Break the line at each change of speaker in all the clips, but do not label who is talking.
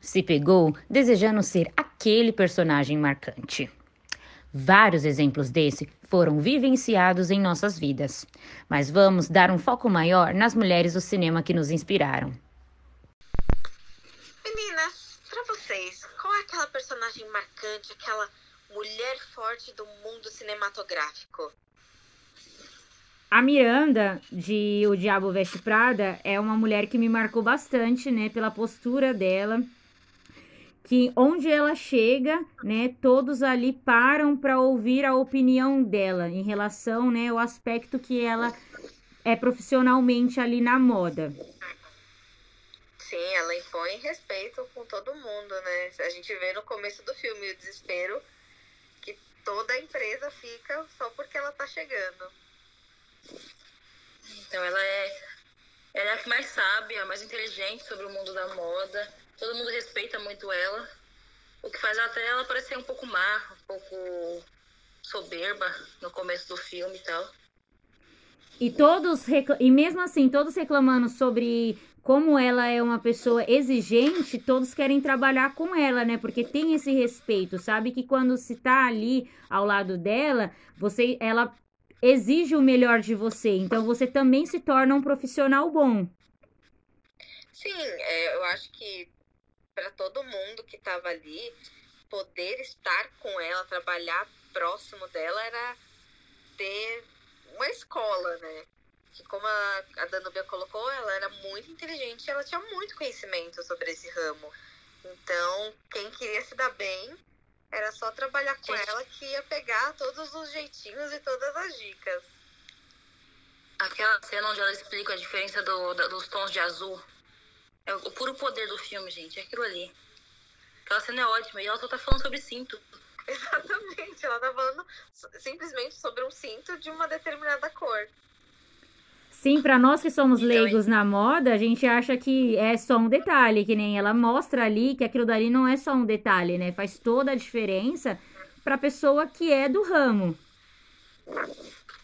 Se pegou desejando ser aquele personagem marcante? Vários exemplos desse foram vivenciados em nossas vidas, mas vamos dar um foco maior nas mulheres do cinema que nos inspiraram.
Meninas, para vocês, qual é aquela personagem marcante, aquela mulher forte do mundo cinematográfico?
A Miranda, de O Diabo Veste Prada, é uma mulher que me marcou bastante, né, pela postura dela, que onde ela chega, né, todos ali param para ouvir a opinião dela em relação, né, ao aspecto que ela é profissionalmente ali na moda.
Sim, ela impõe respeito com todo mundo, né? A gente vê no começo do filme o desespero que toda a empresa fica só porque ela tá chegando.
Então ela é, ela é a que mais sabe, a mais inteligente sobre o mundo da moda. Todo mundo respeita muito ela. O que faz até ela parecer um pouco má, um pouco soberba no começo do filme e tal.
E todos e mesmo assim, todos reclamando sobre como ela é uma pessoa exigente, todos querem trabalhar com ela, né? Porque tem esse respeito, sabe que quando se tá ali ao lado dela, você ela exige o melhor de você. Então você também se torna um profissional bom.
Sim, é, eu acho que para todo mundo que estava ali, poder estar com ela, trabalhar próximo dela era ter uma escola, né? Que como a, a Danubia colocou, ela era muito inteligente, ela tinha muito conhecimento sobre esse ramo. Então, quem queria se dar bem era só trabalhar com Gente. ela que ia pegar todos os jeitinhos e todas as dicas.
Aquela cena onde ela explica a diferença do, da, dos tons de azul. É o, o puro poder do filme, gente. É aquilo ali. Aquela cena é ótima. E ela só tá falando sobre cinto.
Exatamente. Ela tá falando simplesmente sobre um cinto de uma determinada cor.
Sim, para nós que somos então, leigos na moda, a gente acha que é só um detalhe, que nem ela mostra ali que aquilo dali não é só um detalhe, né? Faz toda a diferença para a pessoa que é do ramo.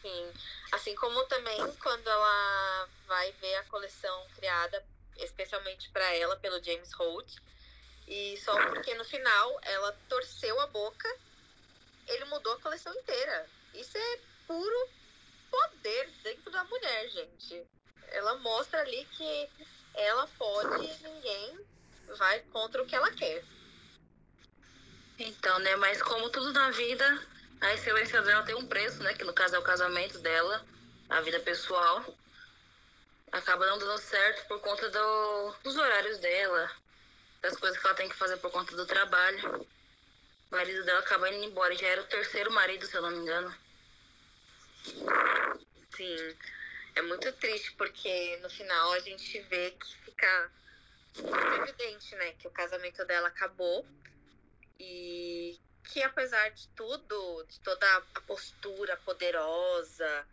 Sim. Assim como também quando ela vai ver a coleção criada especialmente para ela pelo James Holt, e só porque no final ela torceu a boca, ele mudou a coleção inteira. Isso é puro poder dentro da mulher, gente. Ela mostra ali que ela pode e ninguém vai contra o que ela quer.
Então, né? Mas como tudo na vida, a excelência dela tem um preço, né? Que no caso é o casamento dela, a vida pessoal. Acaba não dando certo por conta do, dos horários dela, das coisas que ela tem que fazer por conta do trabalho. O marido dela acaba indo embora, já era o terceiro marido, se eu não me engano.
Sim, é muito triste porque no final a gente vê que fica muito evidente, né, que o casamento dela acabou. E que apesar de tudo, de toda a postura poderosa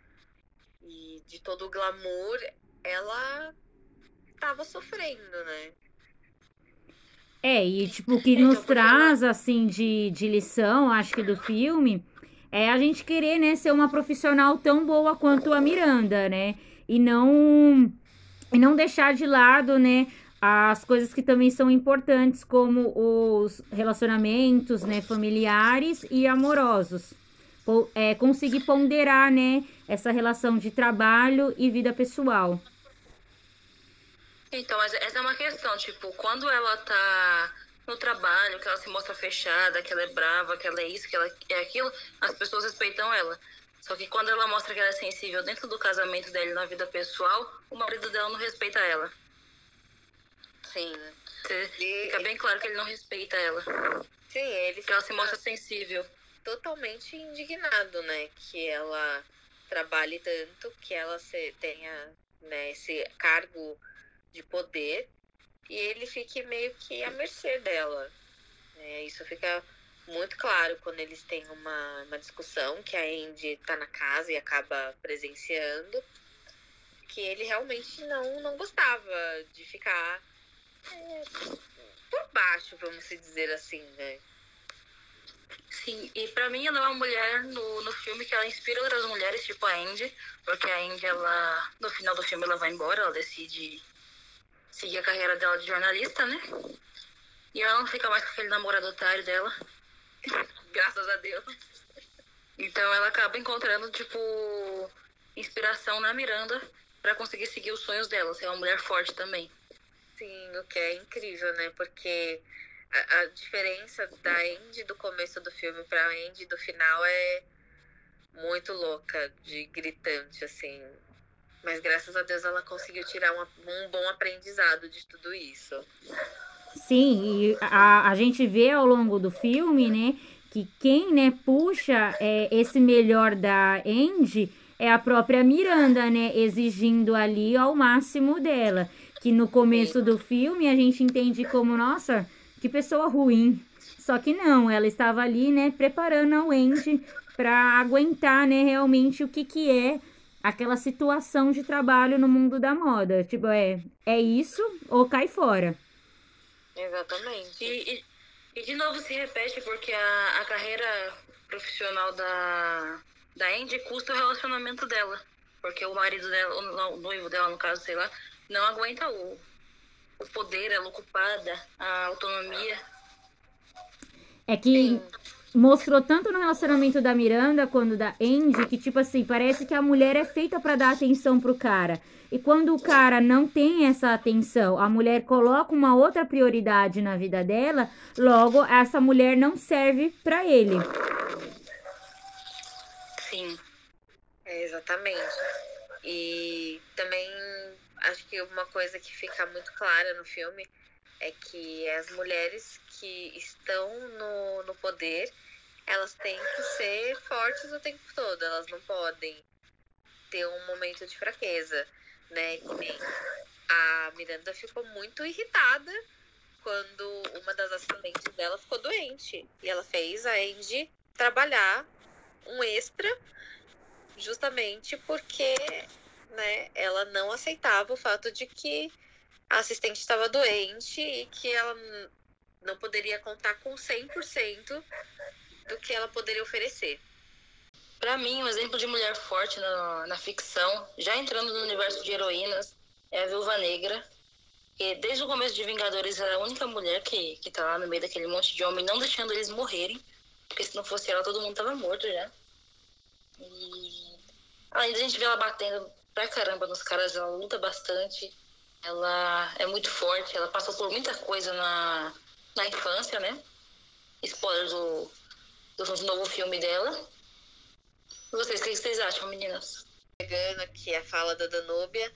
e de todo o glamour, ela tava sofrendo, né?
É, e tipo, o que nos então, traz, assim, de, de lição, acho que do filme, é a gente querer, né, ser uma profissional tão boa quanto a Miranda, né? E não e não deixar de lado, né, as coisas que também são importantes, como os relacionamentos, né, familiares e amorosos. É, conseguir ponderar, né, essa relação de trabalho e vida pessoal.
Então, essa é uma questão, tipo, quando ela tá no trabalho, que ela se mostra fechada, que ela é brava, que ela é isso, que ela é aquilo, as pessoas respeitam ela. Só que quando ela mostra que ela é sensível dentro do casamento dela na vida pessoal, o marido dela não respeita ela.
Sim.
Fica bem claro que ele não respeita ela.
Sim, ele.
Que ela se mostra sensível.
Totalmente indignado, né? Que ela trabalhe tanto, que ela se, tenha né, esse cargo de poder e ele fique meio que à mercê dela. É, isso fica muito claro quando eles têm uma, uma discussão que a Andy tá na casa e acaba presenciando, que ele realmente não, não gostava de ficar é, por baixo, vamos dizer assim, né?
Sim, e pra mim ela é uma mulher no, no filme que ela inspira outras mulheres, tipo a Andy, porque a Andy, ela, no final do filme, ela vai embora, ela decide seguir a carreira dela de jornalista, né? E ela não fica mais com aquele namorado otário dela. Graças a Deus. Então ela acaba encontrando, tipo, inspiração na Miranda para conseguir seguir os sonhos dela, ser uma mulher forte também.
Sim, o que é incrível, né? Porque a, a diferença da Andy do começo do filme pra Andy do final é muito louca, de gritante, assim. Mas graças a Deus ela conseguiu tirar uma, um bom aprendizado de tudo isso.
Sim, e a, a gente vê ao longo do filme, né, que quem, né, puxa é, esse melhor da Andy é a própria Miranda, né, exigindo ali ao máximo dela. Que no começo do filme a gente entende como, nossa, que pessoa ruim. Só que não, ela estava ali, né, preparando a Wendy para aguentar, né, realmente o que que é aquela situação de trabalho no mundo da moda. Tipo, é, é isso ou cai fora.
Exatamente.
E, e, e de novo se repete porque a, a carreira profissional da, da Andy custa o relacionamento dela. Porque o marido dela, o noivo dela, no caso, sei lá, não aguenta o, o poder, ela ocupada, a autonomia.
É que Sim mostrou tanto no relacionamento da Miranda quanto da Andy que tipo assim, parece que a mulher é feita para dar atenção pro cara. E quando o cara não tem essa atenção, a mulher coloca uma outra prioridade na vida dela, logo essa mulher não serve para ele.
Sim.
É, exatamente. E também acho que uma coisa que fica muito clara no filme é que as mulheres que estão no, no poder, elas têm que ser fortes o tempo todo, elas não podem ter um momento de fraqueza, né? Que nem a Miranda ficou muito irritada quando uma das assistentes dela ficou doente. E ela fez a Andy trabalhar um extra justamente porque né, ela não aceitava o fato de que a assistente estava doente e que ela não poderia contar com 100% do que ela poderia oferecer.
Para mim, um exemplo de mulher forte na, na ficção, já entrando no universo de heroínas, é a Viúva Negra, que desde o começo de Vingadores era a única mulher que, que tá lá no meio daquele monte de homem, não deixando eles morrerem, porque se não fosse ela, todo mundo tava morto já. E além da gente ver ela batendo pra caramba nos caras, ela luta bastante, ela é muito forte, ela passou por muita coisa na, na infância, né? Spoiler do, do novo filme dela. Vocês, o que vocês acham, meninas?
Pegando aqui a fala da Danúbia,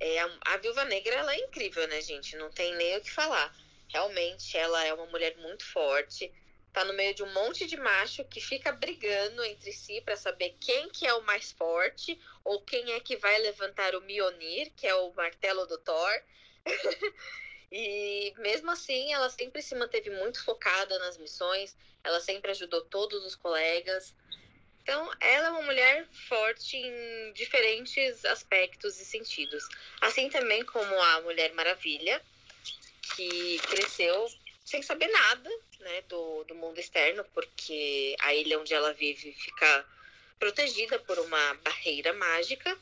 é, a, a Viúva Negra ela é incrível, né, gente? Não tem nem o que falar. Realmente, ela é uma mulher muito forte. Tá no meio de um monte de macho que fica brigando entre si para saber quem que é o mais forte ou quem é que vai levantar o Mionir, que é o martelo do Thor. E mesmo assim, ela sempre se manteve muito focada nas missões, ela sempre ajudou todos os colegas. Então, ela é uma mulher forte em diferentes aspectos e sentidos. Assim também como a Mulher Maravilha, que cresceu sem saber nada né, do, do mundo externo, porque a ilha onde ela vive fica protegida por uma barreira mágica.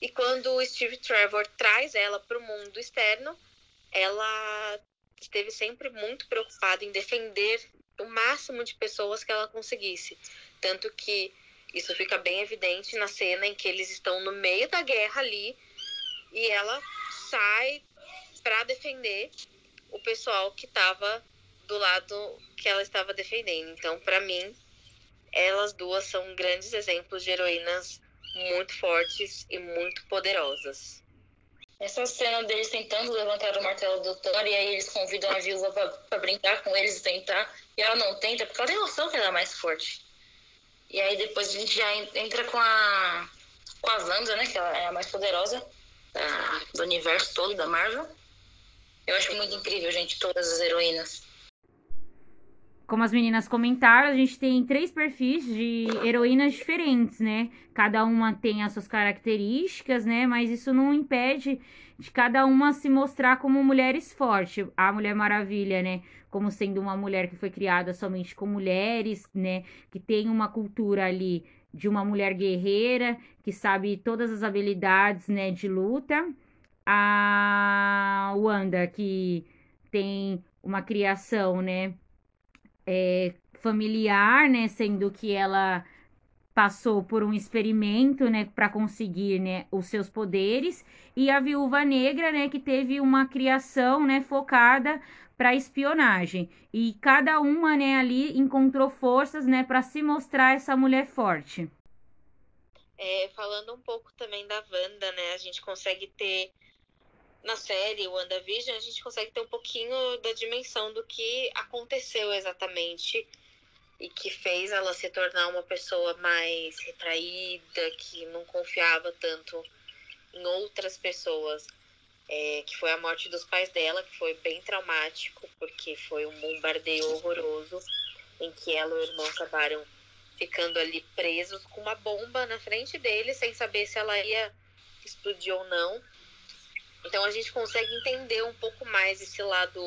E quando o Steve Trevor traz ela para o mundo externo, ela esteve sempre muito preocupada em defender o máximo de pessoas que ela conseguisse. Tanto que isso fica bem evidente na cena em que eles estão no meio da guerra ali e ela sai para defender o pessoal que estava do lado que ela estava defendendo. Então, para mim, elas duas são grandes exemplos de heroínas muito fortes e muito poderosas.
Essa cena deles tentando levantar o martelo do Thor e aí eles convidam a viúva pra brincar com eles e tentar. E ela não tenta, porque ela tem noção que ela é mais forte. E aí depois a gente já entra com a. com a Wanda, né? Que ela é a mais poderosa da, do universo todo da Marvel. Eu acho muito incrível, gente, todas as heroínas.
Como as meninas comentaram, a gente tem três perfis de heroínas diferentes, né? Cada uma tem as suas características, né? Mas isso não impede de cada uma se mostrar como mulheres fortes. A Mulher Maravilha, né? Como sendo uma mulher que foi criada somente com mulheres, né? Que tem uma cultura ali de uma mulher guerreira, que sabe todas as habilidades, né? De luta. A Wanda, que tem uma criação, né, é, familiar, né, sendo que ela passou por um experimento, né, para conseguir, né, os seus poderes, e a Viúva Negra, né, que teve uma criação, né, focada para espionagem. E cada uma, né, ali encontrou forças, né, para se mostrar essa mulher forte.
É, falando um pouco também da Wanda, né, a gente consegue ter na série WandaVision, a gente consegue ter um pouquinho da dimensão do que aconteceu exatamente e que fez ela se tornar uma pessoa mais retraída, que não confiava tanto em outras pessoas. É, que foi a morte dos pais dela, que foi bem traumático, porque foi um bombardeio horroroso em que ela e o irmão acabaram ficando ali presos com uma bomba na frente dele, sem saber se ela ia explodir ou não. Então a gente consegue entender um pouco mais esse lado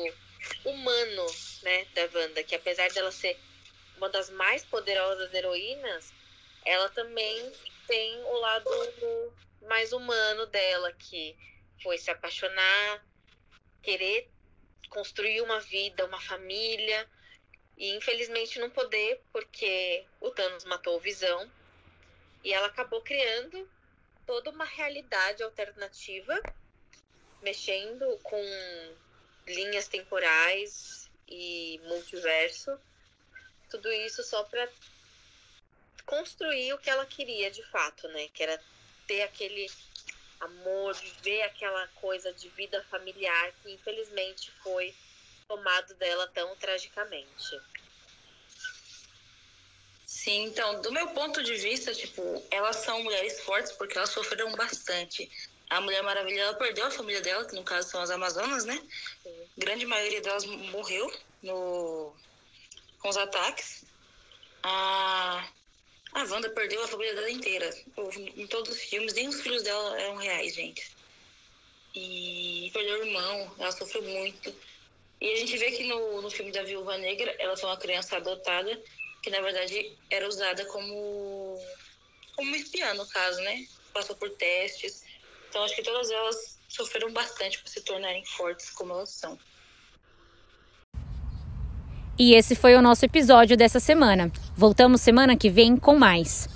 humano, né, da Wanda, que apesar dela ser uma das mais poderosas heroínas, ela também tem o lado mais humano dela, que foi se apaixonar, querer construir uma vida, uma família, e infelizmente não poder, porque o Thanos matou o Visão, e ela acabou criando toda uma realidade alternativa, mexendo com linhas temporais e multiverso tudo isso só para construir o que ela queria de fato, né? Que era ter aquele amor, viver aquela coisa de vida familiar que infelizmente foi tomado dela tão tragicamente.
Sim, então, do meu ponto de vista, tipo, elas são mulheres fortes porque elas sofreram bastante. A Mulher Maravilha, ela perdeu a família dela, que no caso são as Amazonas, né? Sim. Grande maioria delas morreu no com os ataques. A, a Wanda perdeu a família dela inteira. Em todos os filmes, nem os filhos dela eram reais, gente. E perdeu o irmão, ela sofreu muito. E a gente vê que no, no filme da Viúva Negra, ela foi uma criança adotada, que na verdade era usada como, como espiã, no caso, né? Passou por testes. Então acho que todas elas sofreram bastante para se tornarem fortes como elas são.
E esse foi o nosso episódio dessa semana. Voltamos semana que vem com mais.